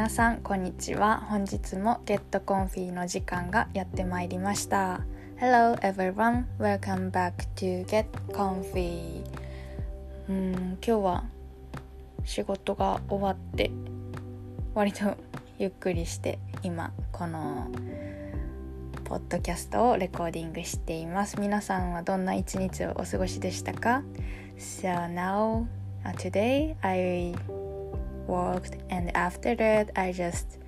皆さんこんにちは。本日も Get Comfy の時間がやってまいりました。Hello everyone. Welcome back to Get Comfy. うん今日は仕事が終わって割とゆっくりして今このポッドキャストをレコーディングしています。皆さんはどんな一日をお過ごしでしたか？So now today I worked and after that I just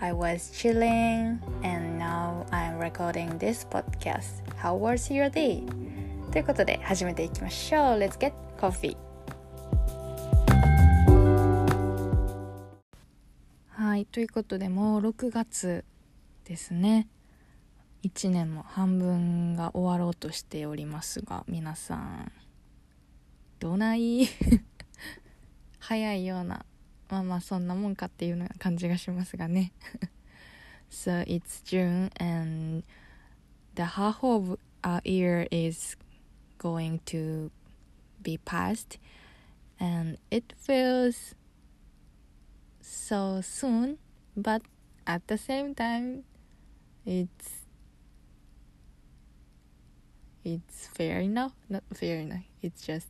I was chilling and now I'm recording this podcast. How was your day? ということで始めていきましょう。Let's get coffee! はい、ということでもう6月ですね。1年も半分が終わろうとしておりますが皆さんどない早いようなまあまあそんなもんかっていうの感じがしますがね So it's June and the half of our year is going to be past and it feels so soon but at the same time it's it's fair enough not fair enough it's just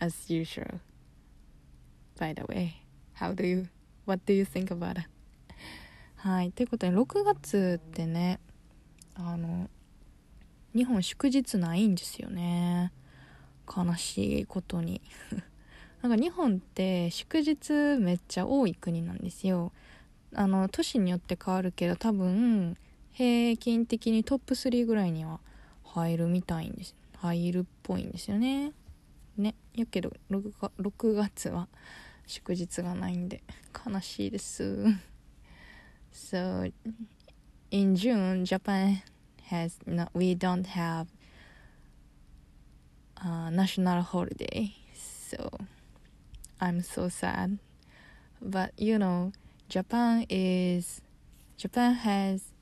as usual By the way. How do you what do you think about it? はい。ということで6月ってねあの日本祝日ないんですよね。悲しいことに。なんか日本って祝日めっちゃ多い国なんですよ。あの都市によって変わるけど多分平均的にトップ3ぐらいには入るみたいんです。入るっぽいんですよね。ね。やけど 6, 6月は。祝日がないんで悲しいです So in June Japan has no, we don't have a national holiday so I'm so sad but you know Japan is Japan has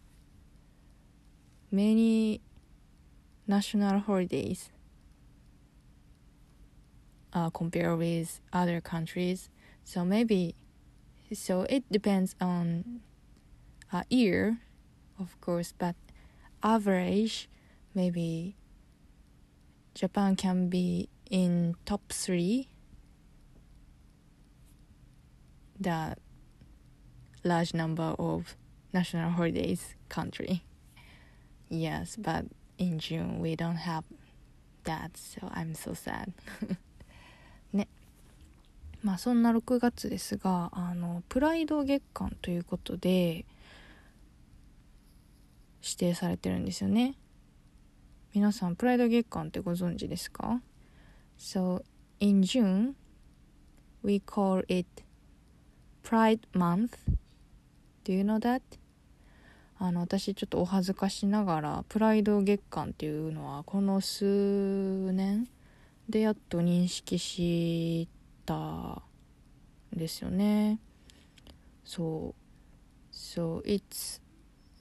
many national holidays uh, compared with other countries so maybe so it depends on a year of course but average maybe japan can be in top three. The large number of national holidays country. Yes but in june we don't have that so i'm so sad まあそんな6月ですがあのプライド月間ということで指定されてるんですよね。皆さんプライド月間ってご存知ですか？So in June we call it Pride Month. Do you know that? あの私ちょっとお恥ずかしながらプライド月間っていうのはこの数年でやっと認識したんですよねそう so it's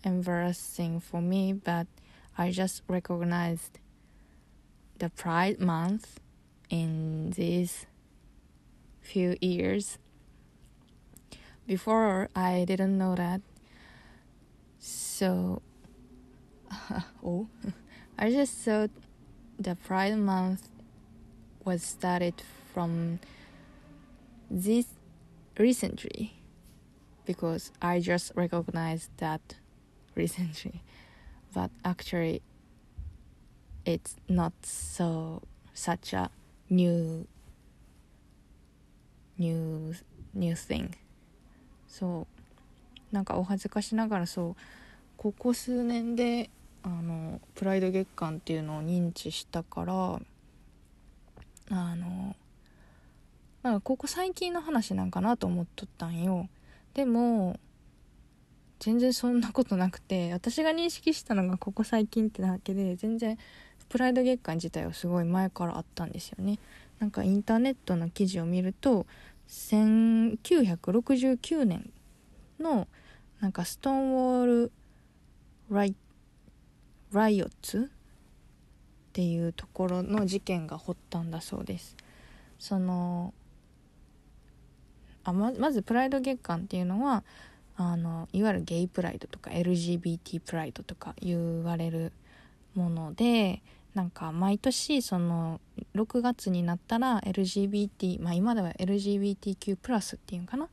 embarrassing for me but I just recognized the pride month in these few years before I didn't know that so oh I just thought the pride month was started from this recently because I just recognized that recently but actually it's not so such a new new new thing そうなんかお恥ずかしながらそうここ数年であのプライド月間っていうのを認知したからあのなんかここ最近の話なんかなと思っとったんよ。でも全然そんなことなくて私が認識したのがここ最近ってだけで全然プライド月間自体はすごい前からあったんですよね。なんかインターネットの記事を見ると1969年のなんかストーンウォールライライオッツっていうところの事件が発端だそうです。そのあままずプライド月間っていうのはあのいわゆるゲイプライドとか LGBT プライドとか言われるものでなんか毎年その6月になったら LGBT まあ今では LGBTQ+ っていうかな？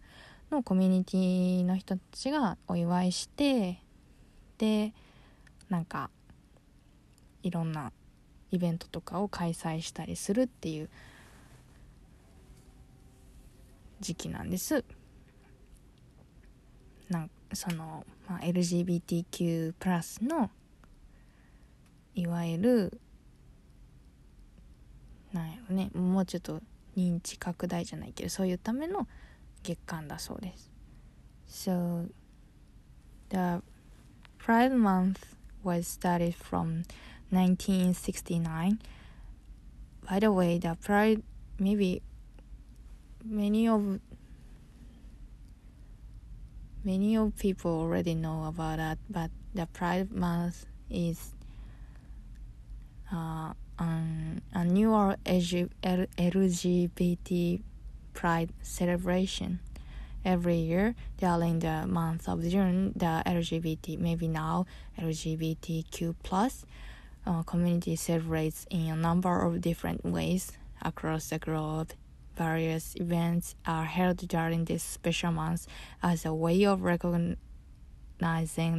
のコミュニティの人たちがお祝いしてでなんかいろんなイベントとかを開催したりするっていう時期なんです。なんその、まあ、LGBTQ+ のいわゆるなんやろねもうちょっと認知拡大じゃないけどそういうための月間だそうです。So the Pride Month was started from 1969. By the way, the Pride maybe many of many of people already know about that, but the Pride Month is uh, an annual LGBT Pride celebration. Every year during the month of June, the LGBT, maybe now LGBTQ plus uh, community celebrates in a number of different ways across the globe Various events are held during this special month as a way of recognizing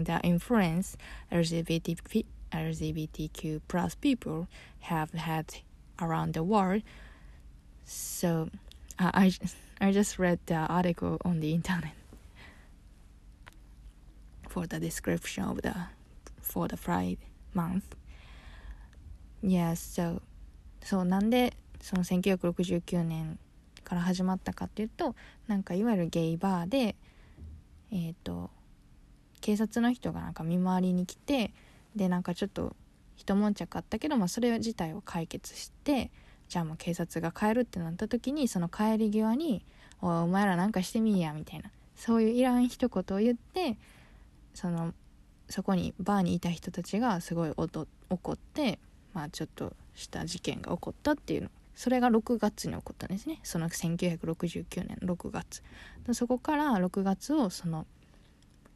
the influence LGBT, LGBTQ plus people have had around the world. So uh, I I just read the article on the internet for the description of the for the Pride month. Yes, so そうなんでその1969年 から始まったかっていうとなんかいわゆるゲイバーでえっ、ー、と警察の人がなんか見回りに来てでなんかちょっと一悶着あったけど、まあ、それ自体を解決してじゃあもう警察が帰るってなった時にその帰り際に「おお前らなんかしてみいや」みたいなそういういらん一言を言ってそのそこにバーにいた人たちがすごい怒ってまあちょっとした事件が起こったっていうの。それが6月に起こったんですね。その1969年6月。そこから6月をその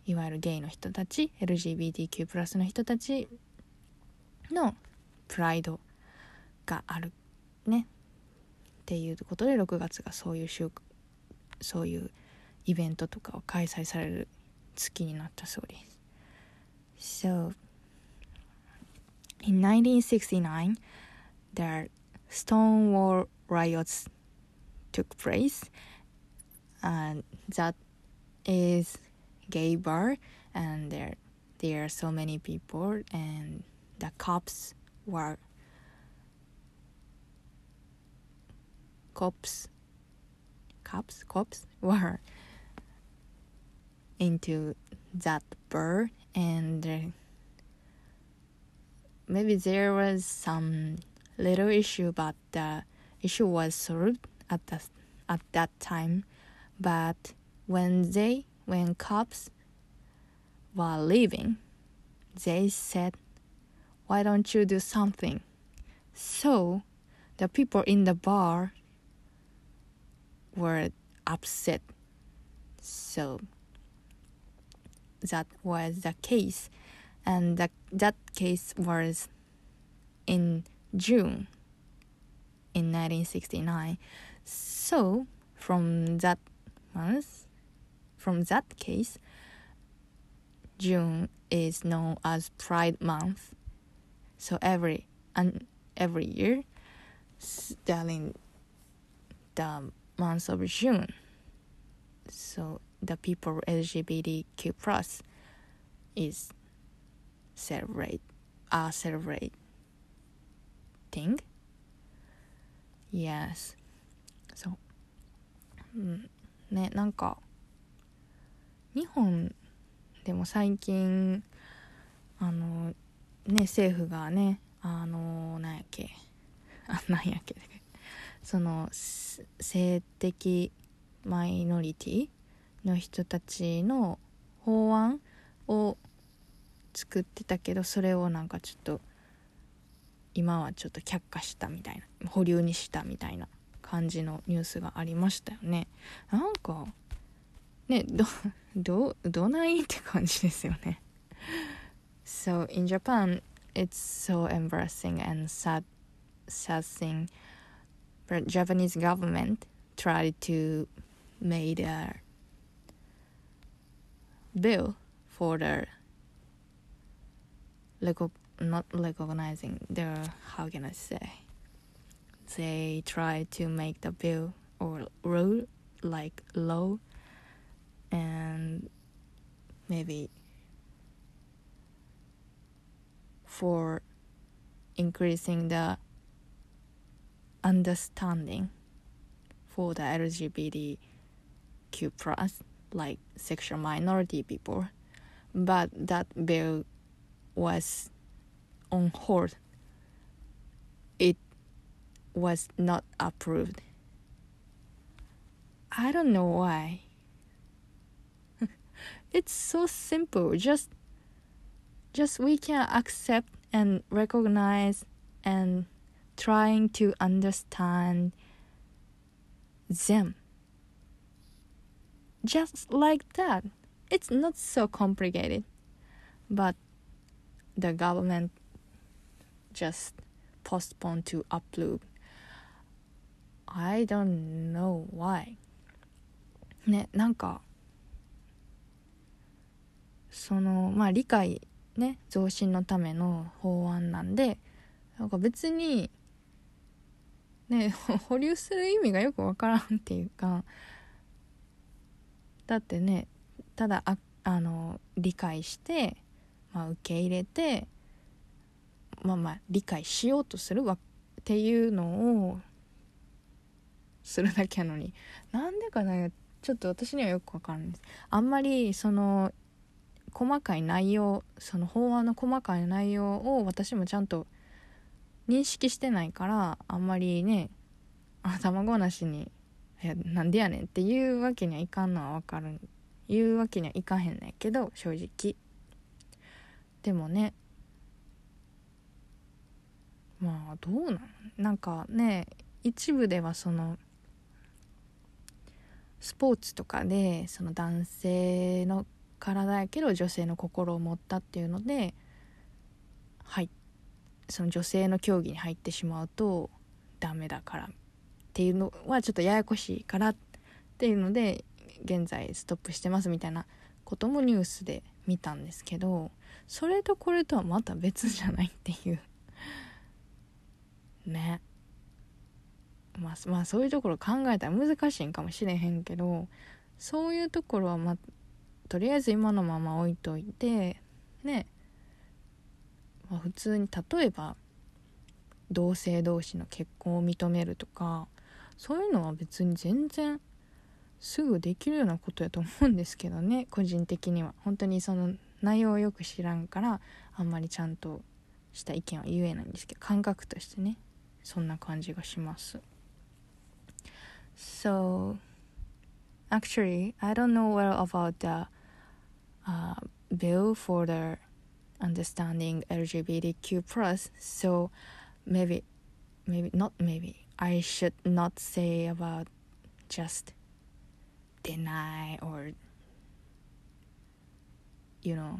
いわゆるゲイの人たち LGBTQ+ プラスの人たちのプライドがあるね。っていうことで6月がそういう週そういうイベントとかを開催される月になったそうです。So in 1969 the Stonewall riots took place and that is gay bar and there there are so many people and the cops were cops cops cops were into that bar and maybe there was some little issue but the issue was solved at the, at that time but when they when cops were leaving they said why don't you do something so the people in the bar were upset. So that was the case. And the, that case was in June in 1969. So from that month, from that case, June is known as Pride Month. So every and every year, during the month of June. So the people LGBTQ plus is celebrate are celebrating. Yes. そう。うん。ね、なんか日本でも最近あのね政府がねあのなんやっけあ なんやっけその性的マイノリティの人たちの法案を作ってたけどそれをなんかちょっと今はちょっと却下したみたいな保留にしたみたいな感じのニュースがありましたよねなんかねどどどないって感じですよね So in Japan it's so embarrassing and sad sad thing but Japanese government tried to made a bill for the not recognizing the how can I say they try to make the bill or rule like low and maybe for increasing the understanding for the LGBTQ plus like sexual minority people. But that bill was on hold. It was not approved. I don't know why. it's so simple. Just just we can accept and recognize and trying to understand them. Just like that. It's not so complicated. But the government just postpone to upload. I don't know why. ね、なんか、その、まあ理解ね、増進のための法案なんで、なんか別に、ね、保留する意味がよくわからんっていうか、だってね、ただあ、あの、理解して、まあ受け入れて、まあまあ理解しようとするわっていうのをするだけなのに。なんでかなちょっと私にはよくわかんないです。あんまりその細かい内容その法案の細かい内容を私もちゃんと認識してないからあんまりね頭ごなしに「いやなんでやねん」っていうわけにはいかんのはわかる。言うわけにはいかへんねんけど正直。でもねまあどうなの？なんかね一部ではそのスポーツとかでその男性の体やけど女性の心を持ったっていうのではいその女性の競技に入ってしまうとダメだからっていうのはちょっとややこしいからっていうので現在ストップしてますみたいなこともニュースで見たんですけどそれとこれとはまた別じゃないっていう。ね。まあ、まあそういうところ考えたら難しいんかもしれへんけどそういうところはまあとりあえず今のまま置いといてね、まあ、普通に例えば同性同士の結婚を認めるとかそういうのは別に全然すぐできるようなことやと思うんですけどね個人的には。本当にその内容をよく知らんからあんまりちゃんとした意見は言えないんですけど感覚としてね。そんな感じがします So actually I don't know well about the uh, bill for the understanding LGBTQ plus so maybe maybe not maybe I should not say about just deny or you know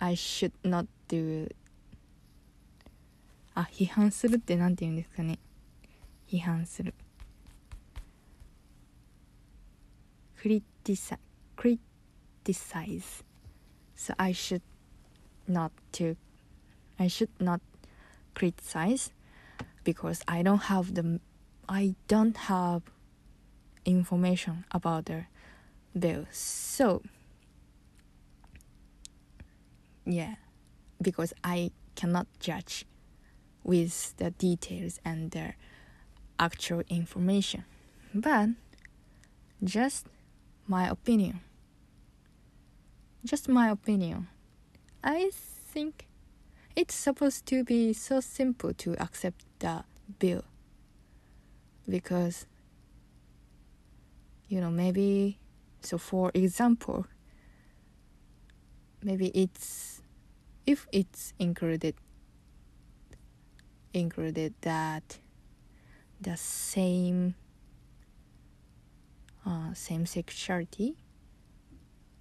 I should not do あ批判するって何て言うんですかね批判するクリティサクリティサイズ so I should not to I should not criticize because I don't have the I don't have information about the bill so yeah because I cannot judge with the details and the actual information. But just my opinion. Just my opinion. I think it's supposed to be so simple to accept the bill. Because, you know, maybe, so for example, maybe it's, if it's included included that the same uh, same sexuality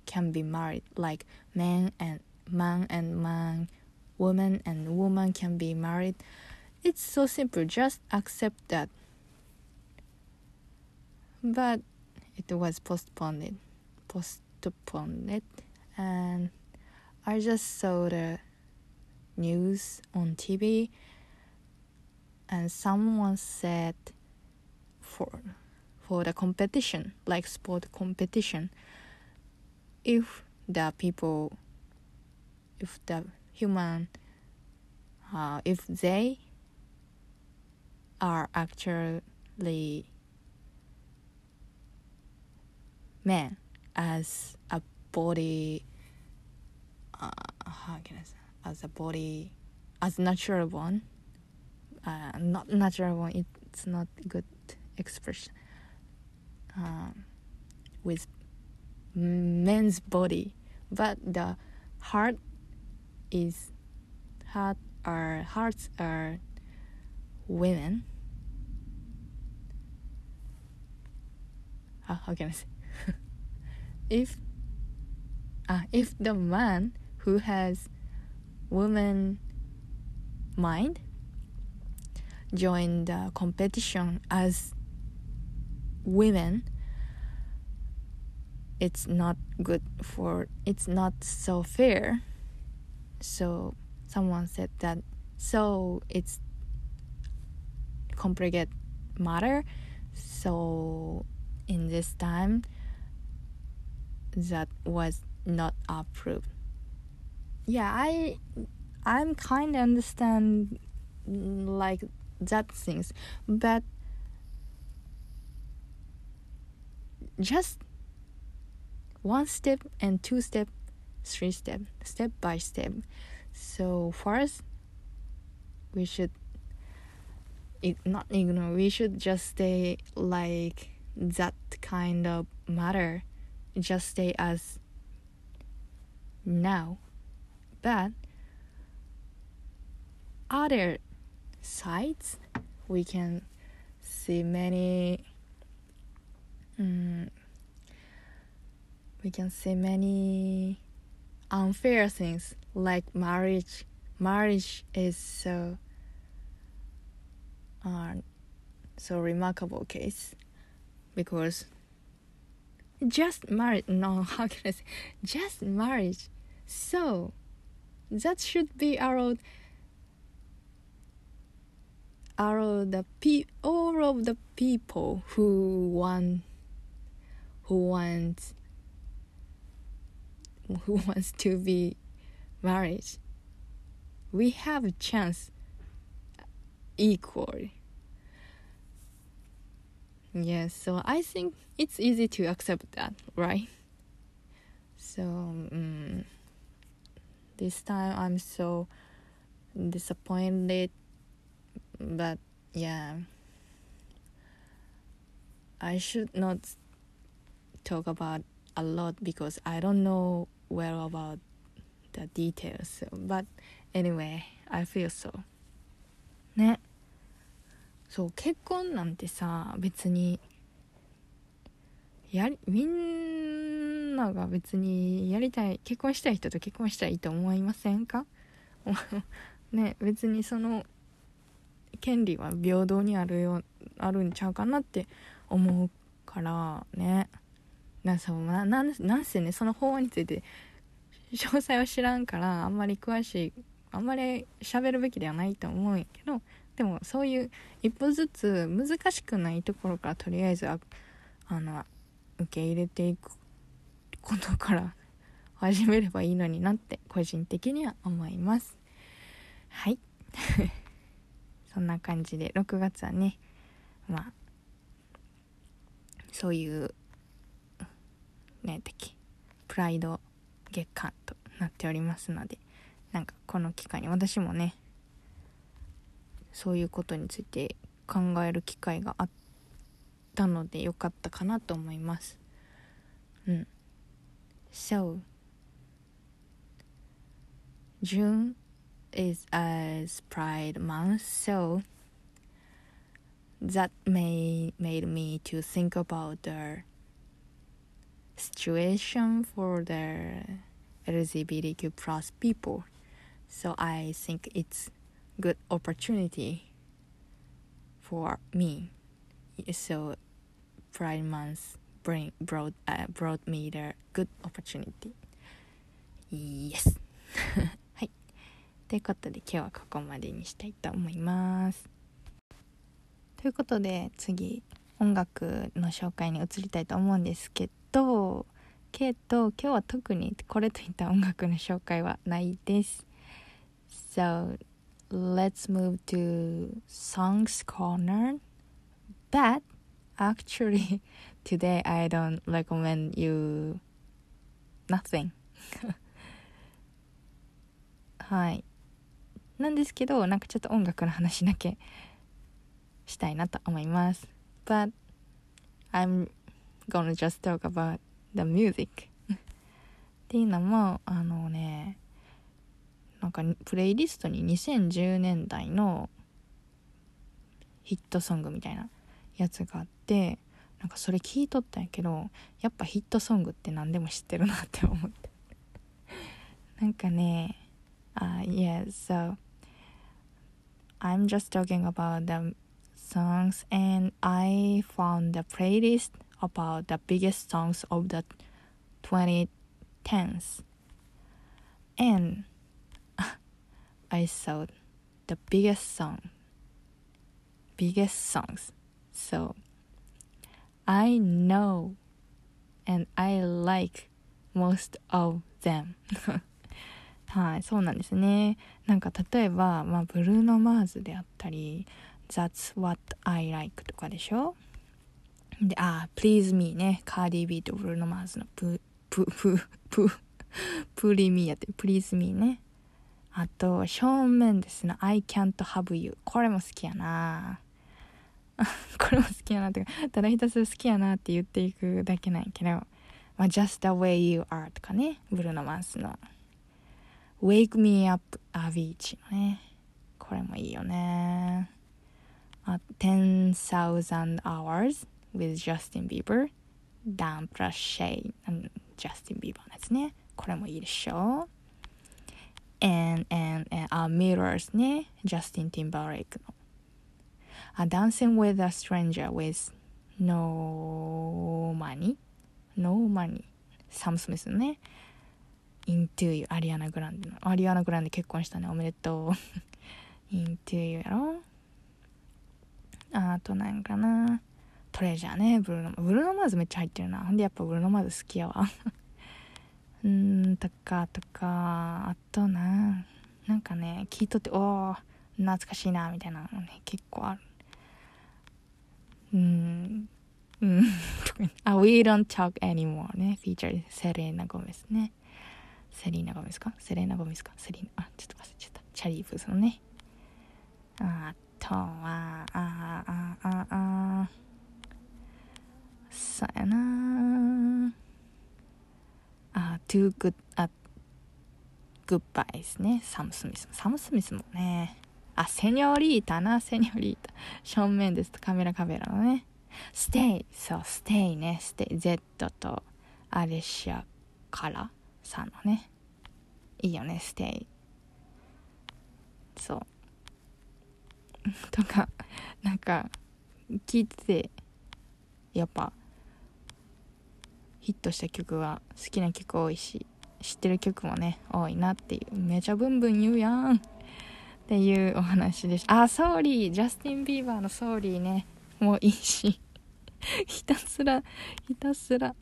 can be married. Like man and man and man woman and woman can be married. It's so simple. Just accept that. But it was postponed postponed. And i just saw the news on tv and someone said for for the competition like sport competition if the people if the human uh, if they are actually men as a body uh, how can I say as a body as natural one uh, not natural one it's not good expression um, with men's body but the heart is heart are hearts are women. Uh, how can I say? If uh, if the man who has woman mind join the competition as women it's not good for it's not so fair. So someone said that so it's complicated matter. So in this time that was not approved. Yeah i i'm kind of understand like that things. But just one step and two step three step step by step. So first we should not ignore we should just stay like that kind of matter. Just stay as now. But other sites we can see many um, we can see many unfair things like marriage. Marriage is so uh, so remarkable case because just marriage no how can i say? Just marriage. So that should be our are the pe- all of the people who want who want who wants to be married. We have a chance equally. Yes so i think it's easy to accept that right? So um, this time i'm so disappointed but yeah i should not talk about a lot because i don't know well about the details but anyway I feel so ねそう結婚なんてさ別にやりみんなが別にやりたい結婚したい人と結婚したいと思いませんかね別にその権利は平等にあるよあるんちゃうかなって思うからね。なそうななんなんせねその法案について詳細は知らんからあんまり詳しいあんまり喋るべきではないと思うんやけどでもそういう一歩ずつ難しくないところからとりあえずああの受け入れていくことから始めればいいのになって個人的には思います。はい。そんな感じで6月はねまあそういうねてきプライド月間となっておりますのでなんかこの機会に私もねそういうことについて考える機会があったのでよかったかなと思います。うん。So June is as Pride month so that made, made me to think about the situation for the LGBTQ plus people. So I think it's good opportunity for me. So Pride Month bring brought uh, brought me the good opportunity. Yes. ということで今日はここまでにしたいと思います。ということで次音楽の紹介に移りたいと思うんですけどけど今日は特にこれといった音楽の紹介はないです。So let's move to songs corner. But actually today I don't recommend you nothing. はい。なんですけどなんかちょっと音楽の話だけしたいなと思います。But I'm gonna just talk about the music っていうのもあのねなんかプレイリストに2010年代のヒットソングみたいなやつがあってなんかそれ聞いとったんやけどやっぱヒットソングって何でも知ってるなって思ってなんかねあ、uh, yeah so I'm just talking about the songs and I found the playlist about the biggest songs of the 2010s and I saw the biggest song biggest songs. So I know and I like most of them はいそうなんですねなんか例えば、まあ、ブルーノ・マーズであったり That's what I like とかでしょ？で、あ、Please Me ね。カーディビーとブルーノ・マーズのプ、プ、プ、プ、プリミーやって、Please Me ね。あと、正面ですの I can't have you。これも好きやな これも好きやなってただひたすら好きやなって言っていくだけなんやけど、まあ、Just the way you are とかね。ブルーノ・マーズの Wake Me Up Avicii のね。これもいいよね。あ10,000 Hours with Justin Bieber Dan plus Shay ジャスティン・ビーバーのやつねこれもいいでしょ and, and, and uh, Mirrors ねジャスティン・ティンバーレイクの、uh, Dancing with a Stranger with No Money No Money サム・スミスのね Into You アリアナ・グランデの。アリアナ・グランデ結婚したね。おめでとう。Into You やろ。あとなんかな。トレジャーね。ブルーノブルーノマーズめっちゃ入ってるな。ほんでやっぱブルーノマーズ好きやわ。うーんとかとか。あとな。なんかね聞いとっておお懐かしいなみたいなのね結構ある。うん。うん。あ We Don't Talk Anymore ね。フィーチャーセレーナ・ゴメスね。セリーナ・ゴメスか？セレーナ・ゴメスか？セリーナあちょっと忘れちゃった。チャリープスのね。あとはあああああそうやな。あ Too Good at Goodbye ですね。サム・スミスサム・スミスもね。あセニョリータな。セニョリータ。正面ですと。カメラカメラのね。Stay そう Stay ね。Stay Z とアレシアから。さんのねいいよね Stay そう。とかなんか聞いててやっぱヒットした曲は好きな曲多いし知ってる曲もね多いなっていう。めちゃブンブン言うやん。っていうお話でした。あ Sorry。ジャスティン・ビーバーの Sorry ね。もういいし。ひたすらひたすら。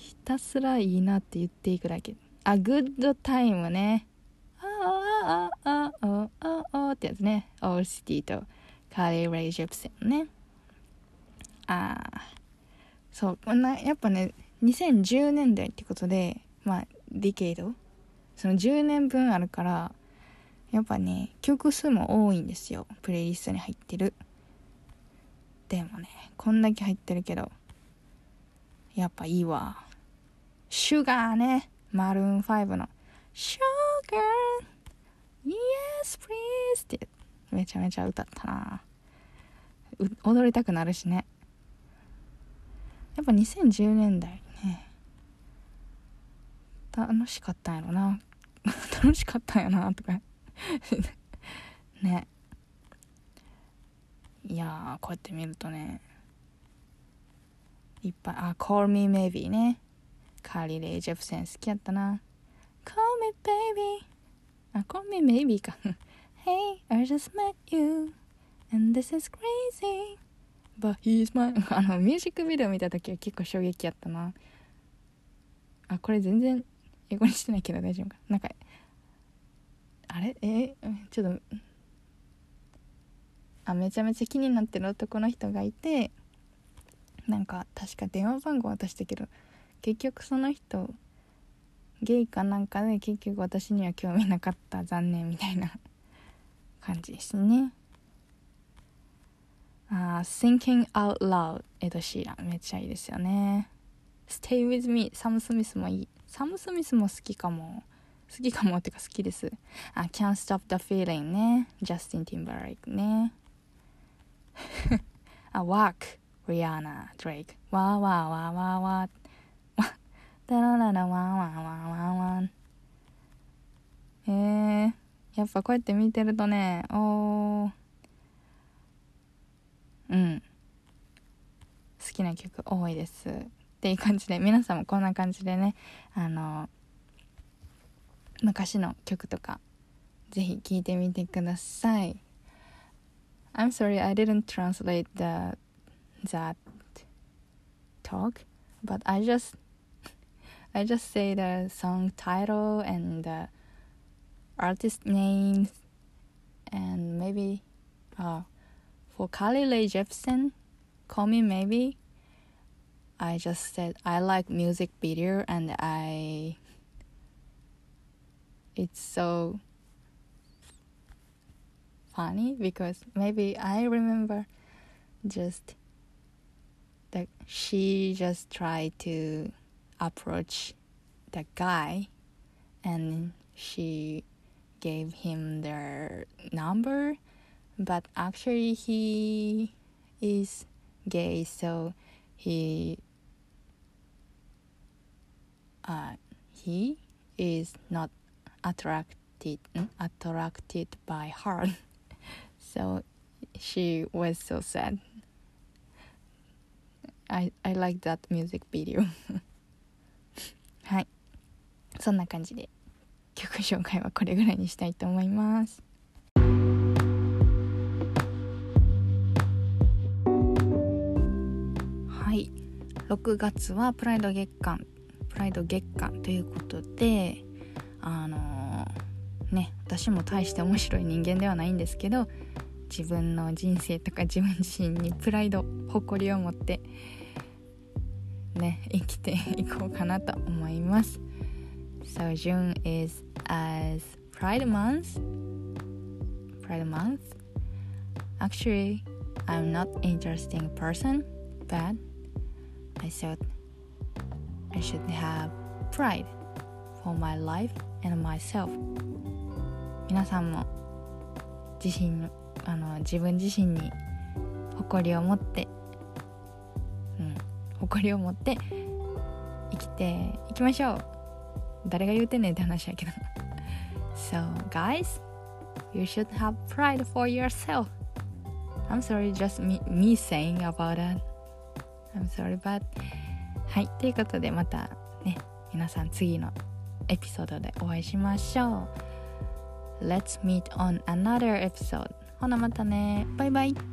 ひたすらいいなって言っていくだけ。あ Good Time ね。あああああああってやつね。 Owl City とカーリー・レイ・ジェプセンね。ああそうこんなやっぱね2010年代ってことでまあディケイド。その10年分あるからやっぱね曲数も多いんですよ。プレイリストに入ってる。でもねこんだけ入ってるけどやっぱいいわ。シュガーね。マルーン5の。シュガー。Yes please. ってめちゃめちゃ歌ったな。踊りたくなるしね。やっぱ2010年代ね楽しかったんやろな。楽しかったんやなとか。ね。いやこうやって見るとね。いっぱいあ Call Me Maybe ね。カーリー・レイ・ジェフセン好きやったな。Call me baby. あ Call me maybe か。Hey I just met you and this is crazy. But he's my あのミュージックビデオ見た時は結構衝撃やったな。あこれ全然英語にしてないけど大丈夫か。なんかあれ？え？ちょっとあめちゃめちゃ気になってる男の人がいてなんか確か電話番号渡したけど結局その人ゲイかなんかで結局私には興味なかった残念みたいな 感じですね。あ Thinking Out Loud エド・シーランめっちゃいいですよね。Stay with me サム・スミスもいい。サム・スミスも好きかも。好きかもってか好きです。あ Can't Stop the Feeling ね。ジャスティン・ティンバーレイクね。あ Walk リアーナ・ドレイクわーわーわーわーわー。ダラララワンワンワンワンワン。えー、やっぱこうやって見てるとねおー。うん。好きな曲多いですっていう感じで皆さんもこんな感じでねあの昔の曲とかぜひ聴いてみてください。I'm sorry I didn't translate the that talk but I just I just say the song title and the artist names and maybe uh, for Carly Rae Jepsen, Call Me Maybe, I just said I like music video and I it's so funny because maybe I remember just that she just tried to approach the guy and she gave him their number but actually he is gay so he uh, he is not attracted attracted by her. So she was so sad. I, I like that music video はい。そんな感じで曲紹介はこれぐらいにしたいと思います。はい。6月はプライド月間。プライド月間ということであのー、ね私も大して面白い人間ではないんですけど自分の人生とか自分自身にプライド誇りを持ってね生きていこうかなと思います So June is as Pride Month Pride Month Actually I'm not interesting person but I thought I should have pride for my life and myself 皆さんも自身あの自分自身に誇りを持って誇りを持って生きていきましょう誰が言うてんねんって話やけど So guys you should have pride for yourself I'm sorry just me, me saying about that I'm sorry but はいということでまたね皆さん次のエピソードでお会いしましょう Let's meet on another episode ほなまたねバイバイ